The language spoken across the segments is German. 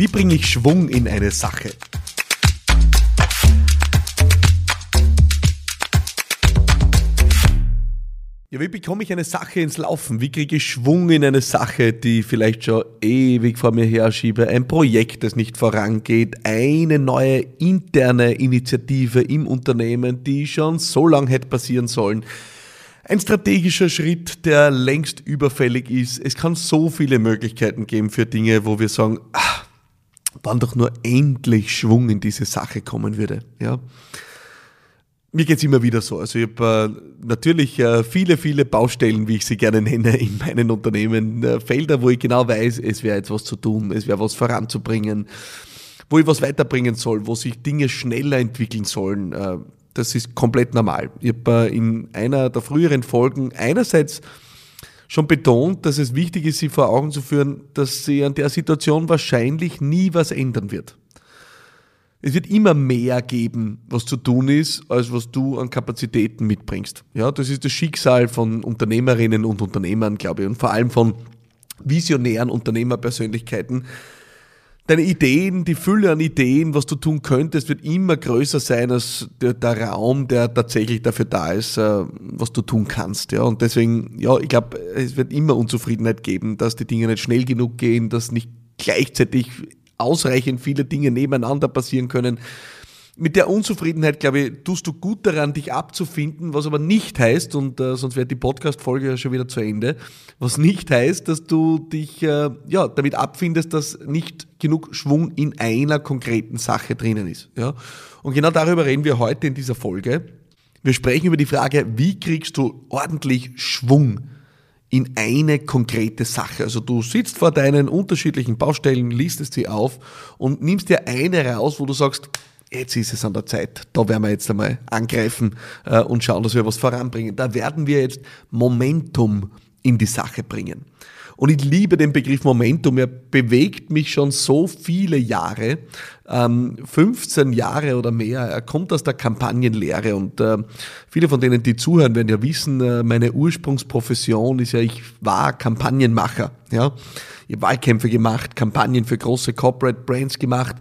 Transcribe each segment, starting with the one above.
Wie bringe ich Schwung in eine Sache? Ja, wie bekomme ich eine Sache ins Laufen? Wie kriege ich Schwung in eine Sache, die vielleicht schon ewig vor mir herschiebe? Ein Projekt, das nicht vorangeht, eine neue interne Initiative im Unternehmen, die schon so lange hätte passieren sollen. Ein strategischer Schritt, der längst überfällig ist. Es kann so viele Möglichkeiten geben für Dinge, wo wir sagen, ach, wann doch nur endlich Schwung in diese Sache kommen würde. Ja. Mir geht's immer wieder so. Also ich habe äh, natürlich äh, viele, viele Baustellen, wie ich sie gerne nenne, in meinen Unternehmen. Äh, Felder, wo ich genau weiß, es wäre jetzt was zu tun, es wäre was voranzubringen, wo ich was weiterbringen soll, wo sich Dinge schneller entwickeln sollen. Äh, das ist komplett normal. Ich habe äh, in einer der früheren Folgen einerseits schon betont, dass es wichtig ist, sich vor Augen zu führen, dass sich an der Situation wahrscheinlich nie was ändern wird. Es wird immer mehr geben, was zu tun ist, als was du an Kapazitäten mitbringst. Ja, das ist das Schicksal von Unternehmerinnen und Unternehmern, glaube ich, und vor allem von visionären Unternehmerpersönlichkeiten. Deine Ideen, die Fülle an Ideen, was du tun könntest, wird immer größer sein als der, der Raum, der tatsächlich dafür da ist, äh, was du tun kannst. Ja, und deswegen, ja, ich glaube, es wird immer Unzufriedenheit geben, dass die Dinge nicht schnell genug gehen, dass nicht gleichzeitig ausreichend viele Dinge nebeneinander passieren können. Mit der Unzufriedenheit, glaube ich, tust du gut daran, dich abzufinden, was aber nicht heißt, und äh, sonst wäre die Podcast-Folge ja schon wieder zu Ende, was nicht heißt, dass du dich äh, ja, damit abfindest, dass nicht genug Schwung in einer konkreten Sache drinnen ist. Ja? Und genau darüber reden wir heute in dieser Folge. Wir sprechen über die Frage, wie kriegst du ordentlich Schwung in eine konkrete Sache. Also du sitzt vor deinen unterschiedlichen Baustellen, listest sie auf und nimmst dir eine raus, wo du sagst, jetzt ist es an der Zeit, da werden wir jetzt einmal angreifen äh, und schauen, dass wir was voranbringen. Da werden wir jetzt Momentum in die Sache bringen. Und ich liebe den Begriff Momentum. Er bewegt mich schon so viele Jahre, 15 ähm, Jahre oder mehr. Er kommt aus der Kampagnenlehre und äh, viele von denen, die zuhören, werden ja wissen, äh, meine Ursprungsprofession ist ja, ich war Kampagnenmacher. Ja, ich habe Wahlkämpfe gemacht, Kampagnen für große Corporate Brands gemacht,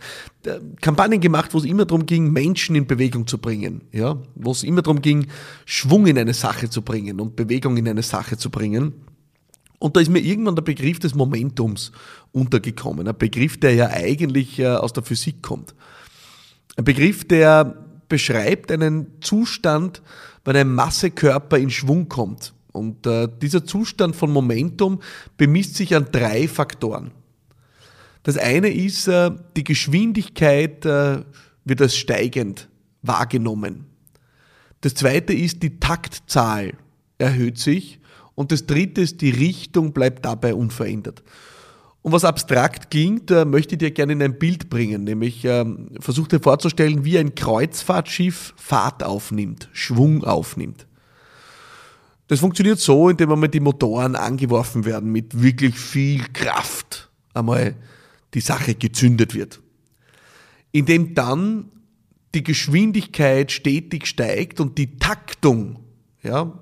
äh, Kampagnen gemacht, wo es immer darum ging, Menschen in Bewegung zu bringen. Ja, wo es immer darum ging, Schwung in eine Sache zu bringen und Bewegung in eine Sache zu bringen. Und da ist mir irgendwann der Begriff des Momentums untergekommen. Ein Begriff, der ja eigentlich äh, aus der Physik kommt. Ein Begriff, der beschreibt einen Zustand, wenn ein Massekörper in Schwung kommt. Und äh, dieser Zustand von Momentum bemisst sich an drei Faktoren. Das eine ist, äh, die Geschwindigkeit wird als steigend wahrgenommen. Das zweite ist, die Taktzahl erhöht sich. Und das dritte ist, die Richtung bleibt dabei unverändert. Und was abstrakt klingt, äh, möchte ich dir gerne in ein Bild bringen, nämlich ähm, versuch dir vorzustellen, wie ein Kreuzfahrtschiff Fahrt aufnimmt, Schwung aufnimmt. Das funktioniert so, indem einmal die Motoren angeworfen werden mit wirklich viel Kraft, einmal die Sache gezündet wird. Indem dann die Geschwindigkeit stetig steigt und die Taktung, ja,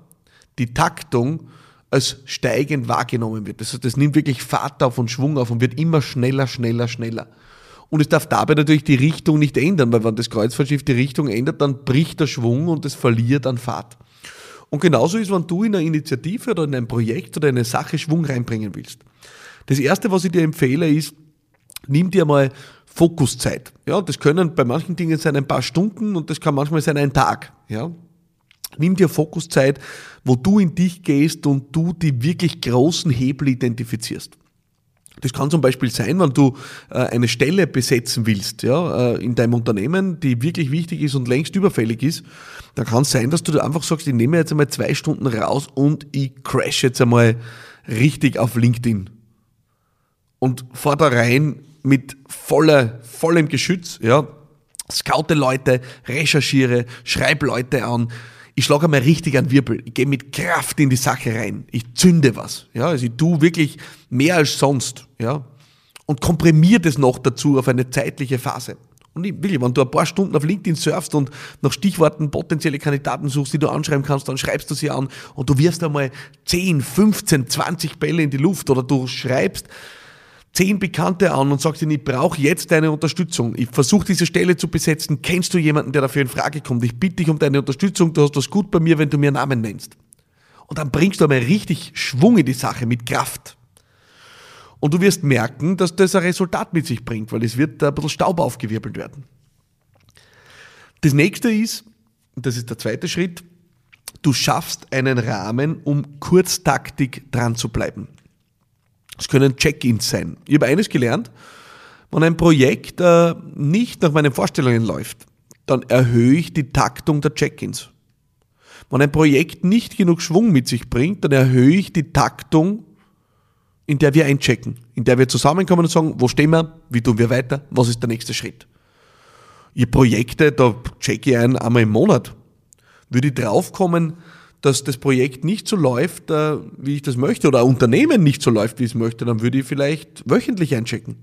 die Taktung als steigend wahrgenommen wird. Das, heißt, das nimmt wirklich Fahrt auf und Schwung auf und wird immer schneller, schneller, schneller. Und es darf dabei natürlich die Richtung nicht ändern, weil wenn das Kreuzfahrtschiff die Richtung ändert, dann bricht der Schwung und es verliert an Fahrt. Und genauso ist, wenn du in eine Initiative oder in ein Projekt oder in eine Sache Schwung reinbringen willst. Das erste, was ich dir empfehle, ist, nimm dir mal Fokuszeit. Ja, das können bei manchen Dingen sein ein paar Stunden und das kann manchmal sein ein Tag. Ja, Nimm dir Fokuszeit, wo du in dich gehst und du die wirklich großen Hebel identifizierst. Das kann zum Beispiel sein, wenn du äh, eine Stelle besetzen willst, ja, äh, in deinem Unternehmen, die wirklich wichtig ist und längst überfällig ist. Dann kann es sein, dass du einfach sagst, ich nehme jetzt einmal zwei Stunden raus und ich crash jetzt einmal richtig auf LinkedIn. Und fahr da rein mit voller, vollem Geschütz, ja, scoute Leute, recherchiere, schreib Leute an, ich schlage einmal richtig an Wirbel, ich gehe mit Kraft in die Sache rein, ich zünde was, ja, also ich tue wirklich mehr als sonst, ja, und komprimiere das noch dazu auf eine zeitliche Phase. Und ich, wirklich, wenn du ein paar Stunden auf LinkedIn surfst und nach Stichworten potenzielle Kandidaten suchst, die du anschreiben kannst, dann schreibst du sie an. Und du wirfst einmal 10, 15, 20 Bälle in die Luft oder du schreibst zehn Bekannte an und sagst ihnen, ich brauche jetzt deine Unterstützung. Ich versuche diese Stelle zu besetzen. Kennst du jemanden, der dafür in Frage kommt? Ich bitte dich um deine Unterstützung. Du hast was gut bei mir, wenn du mir Namen nennst. Und dann bringst du einmal richtig Schwung in die Sache mit Kraft. Und du wirst merken, dass das ein Resultat mit sich bringt, weil es wird ein bisschen Staub aufgewirbelt werden. Das nächste ist, und das ist der zweite Schritt, du schaffst einen Rahmen, um kurztaktig dran zu bleiben. Es können Check-ins sein. Ich habe eines gelernt, wenn ein Projekt äh, nicht nach meinen Vorstellungen läuft, dann erhöhe ich die Taktung der Check-ins. Wenn ein Projekt nicht genug Schwung mit sich bringt, dann erhöhe ich die Taktung, in der wir einchecken, in der wir zusammenkommen und sagen, wo stehen wir, wie tun wir weiter, was ist der nächste Schritt. Ihr Projekte, da checke ich ein einmal im Monat. Würde ich draufkommen, dass das Projekt nicht so läuft, äh, wie ich das möchte, oder ein Unternehmen nicht so läuft, wie ich es möchte, dann würde ich vielleicht wöchentlich einchecken.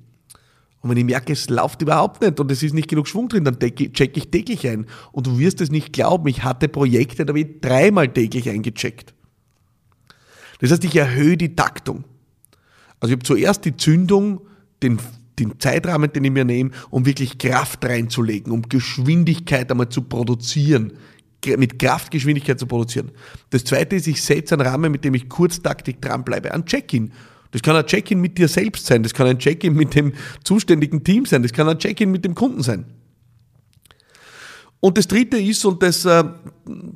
Und wenn ich merke, es läuft überhaupt nicht und es ist nicht genug Schwung drin, dann checke ich täglich ein. Und du wirst es nicht glauben, ich hatte Projekte, da habe ich dreimal täglich eingecheckt. Das heißt, ich erhöhe die Taktung. Also ich habe zuerst die Zündung, den, den Zeitrahmen, den ich mir nehme, um wirklich Kraft reinzulegen, um Geschwindigkeit einmal zu produzieren, mit Kraftgeschwindigkeit zu produzieren. Das zweite ist, ich setze einen Rahmen, mit dem ich kurztaktig dranbleibe. Ein Check-in. Das kann ein Check-in mit dir selbst sein, das kann ein Check-in mit dem zuständigen Team sein, das kann ein Check-in mit dem Kunden sein. Und das dritte ist, und das äh,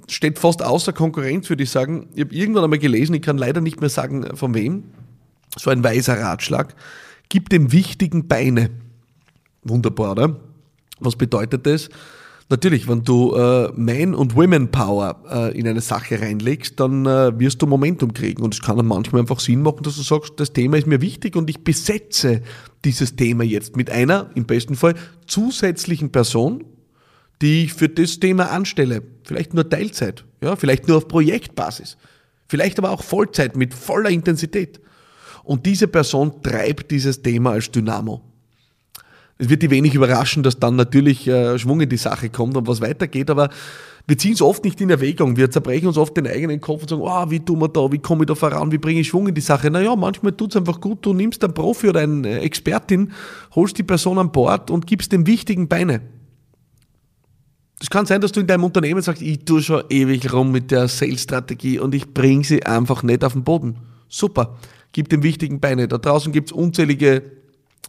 steht fast außer Konkurrenz, würde ich sagen, ich habe irgendwann einmal gelesen, ich kann leider nicht mehr sagen, von wem, so ein weiser Ratschlag, gib dem Wichtigen Beine. Wunderbar, oder? Was bedeutet das? Natürlich, wenn du äh, Man- und Women-Power äh, in eine Sache reinlegst, dann äh, wirst du Momentum kriegen. Und es kann dann manchmal einfach Sinn machen, dass du sagst, das Thema ist mir wichtig und ich besetze dieses Thema jetzt mit einer, im besten Fall, zusätzlichen Person, die ich für das Thema anstelle. Vielleicht nur Teilzeit, ja, vielleicht nur auf Projektbasis, vielleicht aber auch Vollzeit mit voller Intensität. Und diese Person treibt dieses Thema als Dynamo. Es wird die wenig überraschen, dass dann natürlich äh, Schwung in die Sache kommt und was weitergeht, aber wir ziehen es oft nicht in Erwägung. Wir zerbrechen uns oft den eigenen Kopf und sagen, oh, wie tun wir da, wie komme ich da voran, wie bringe ich Schwung in die Sache. Naja, manchmal tut es einfach gut, du nimmst einen Profi oder eine Expertin, holst die Person an Bord und gibst dem wichtigen Beine. Es kann sein, dass du in deinem Unternehmen sagst, ich tue schon ewig rum mit der Sales-Strategie und ich bringe sie einfach nicht auf den Boden. Super, gib dem wichtigen Beine. Da draußen gibt es unzählige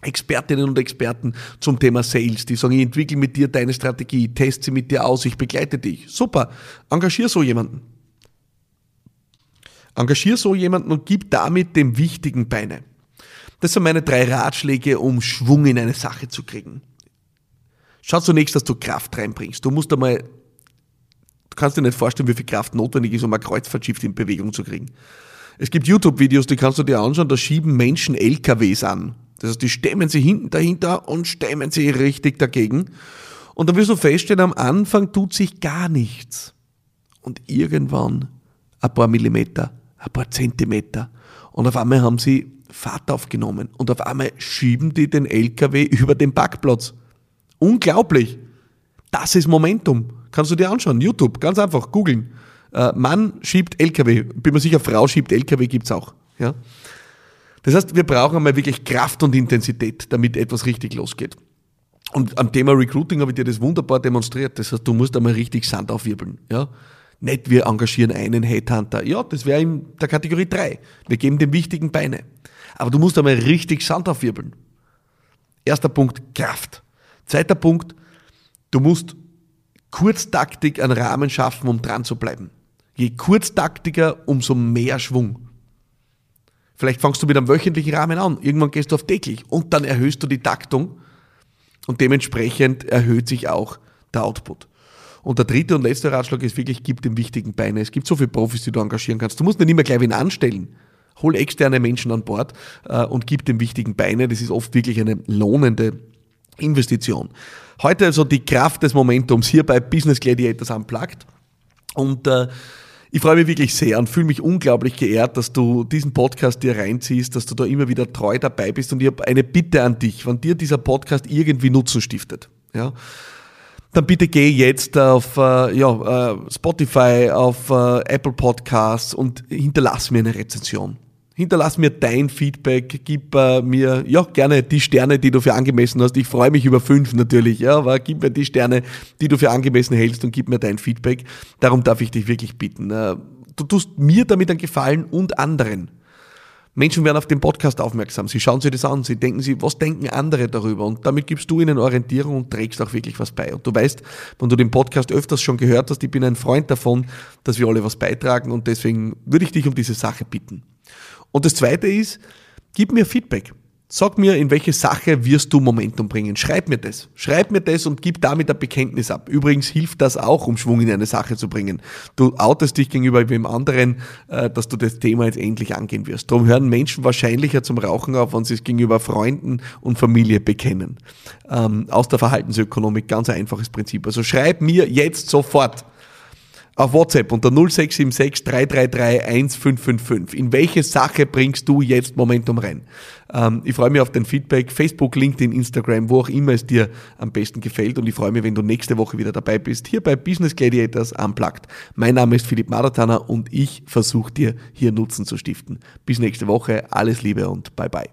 Expertinnen und Experten zum Thema Sales, die sagen, ich entwickle mit dir deine Strategie, teste sie mit dir aus, ich begleite dich. Super, engagier so jemanden. Engagier so jemanden und gib damit dem wichtigen Beine. Das sind meine drei Ratschläge, um Schwung in eine Sache zu kriegen. Schau zunächst, dass du Kraft reinbringst. Du musst einmal, du kannst dir nicht vorstellen, wie viel Kraft notwendig ist, um ein Kreuzfahrtschiff in Bewegung zu kriegen. Es gibt YouTube-Videos, die kannst du dir anschauen, da schieben Menschen LKWs an. Das heißt, die stemmen sie hinten dahinter und stemmen sie richtig dagegen. Und dann wirst du feststellen, am Anfang tut sich gar nichts. Und irgendwann ein paar Millimeter, ein paar Zentimeter. Und auf einmal haben sie Fahrt aufgenommen. Und auf einmal schieben die den LKW über den Parkplatz. Unglaublich. Das ist Momentum. Kannst du dir anschauen. YouTube, ganz einfach, googeln. Äh, Mann schiebt LKW. Bin mir sicher, Frau schiebt LKW, gibt's auch. Ja. Das heißt, wir brauchen einmal wirklich Kraft und Intensität, damit etwas richtig losgeht. Und am Thema Recruiting habe ich dir das wunderbar demonstriert. Das heißt, du musst einmal richtig Sand aufwirbeln. Ja? Nicht wir engagieren einen Headhunter. Ja, das wäre in der Kategorie 3. Wir geben dem wichtigen Beine. Aber du musst einmal richtig Sand aufwirbeln. Erster Punkt, Kraft. Zweiter Punkt, du musst kurztaktig einen Rahmen schaffen, um dran zu bleiben. Je kurztaktiger, umso mehr Schwung. Vielleicht fangst du mit einem wöchentlichen Rahmen an, irgendwann gehst du auf täglich und dann erhöhst du die Taktung und dementsprechend erhöht sich auch der Output. Und der dritte und letzte Ratschlag ist wirklich, gib dem wichtigen Beine. Es gibt so viele Profis, die du engagieren kannst. Du musst nicht immer gleich wen anstellen. Hol externe Menschen an Bord äh, und gib dem wichtigen Beine. Das ist oft wirklich eine lohnende Investition. Heute also die Kraft des Momentums hier bei Business Gladiators Unplugged. Und äh, ich freue mich wirklich sehr und fühle mich unglaublich geehrt, dass du diesen Podcast dir reinziehst, dass du da immer wieder treu dabei bist. Und ich habe eine Bitte an dich, wenn dir dieser Podcast irgendwie Nutzen stiftet, ja, dann bitte geh jetzt auf äh, ja, äh, Spotify, auf äh, Apple Podcasts und hinterlass mir eine Rezension. Hinterlass mir dein Feedback, gib äh, mir ja gerne die Sterne, die du für angemessen hast. Ich freue mich über fünf natürlich, ja, aber gib mir die Sterne, die du für angemessen hältst und gib mir dein Feedback. Darum darf ich dich wirklich bitten. Äh, du tust mir damit einen Gefallen und anderen. Menschen werden auf den Podcast aufmerksam. Sie schauen sich das an. Sie denken sich, was denken andere darüber? Und damit gibst du ihnen Orientierung und trägst auch wirklich was bei. Und du weißt, wenn du den Podcast öfters schon gehört hast, ich bin ein Freund davon, dass wir alle was beitragen und deswegen würde ich dich um diese Sache bitten. Und das zweite ist, gib mir Feedback. Sag mir, in welche Sache wirst du Momentum bringen. Schreib mir das. Schreib mir das und gib damit ein Bekenntnis ab. Übrigens hilft das auch, um Schwung in eine Sache zu bringen. Du outest dich gegenüber wem anderen, äh, dass du das Thema jetzt endlich angehen wirst. Darum hören Menschen wahrscheinlicher zum Rauchen auf, wenn sie es gegenüber Freunden und Familie bekennen. Ähm, aus der Verhaltensökonomik, ganz ein einfaches Prinzip. Also schreib mir jetzt sofort auf WhatsApp unter 0676 333 1555. In welche Sache bringst du jetzt Momentum rein? Ähm, ich freue mich auf dein Feedback. Facebook, LinkedIn, Instagram, wo auch immer es dir am besten gefällt. Und ich freue mich, wenn du nächste Woche wieder dabei bist, hier bei Business Gladiators Unplugged. Mein Name ist Philipp Maratana und ich versuche dir hier Nutzen zu stiften. Bis nächste Woche. Alles Liebe und bye bye.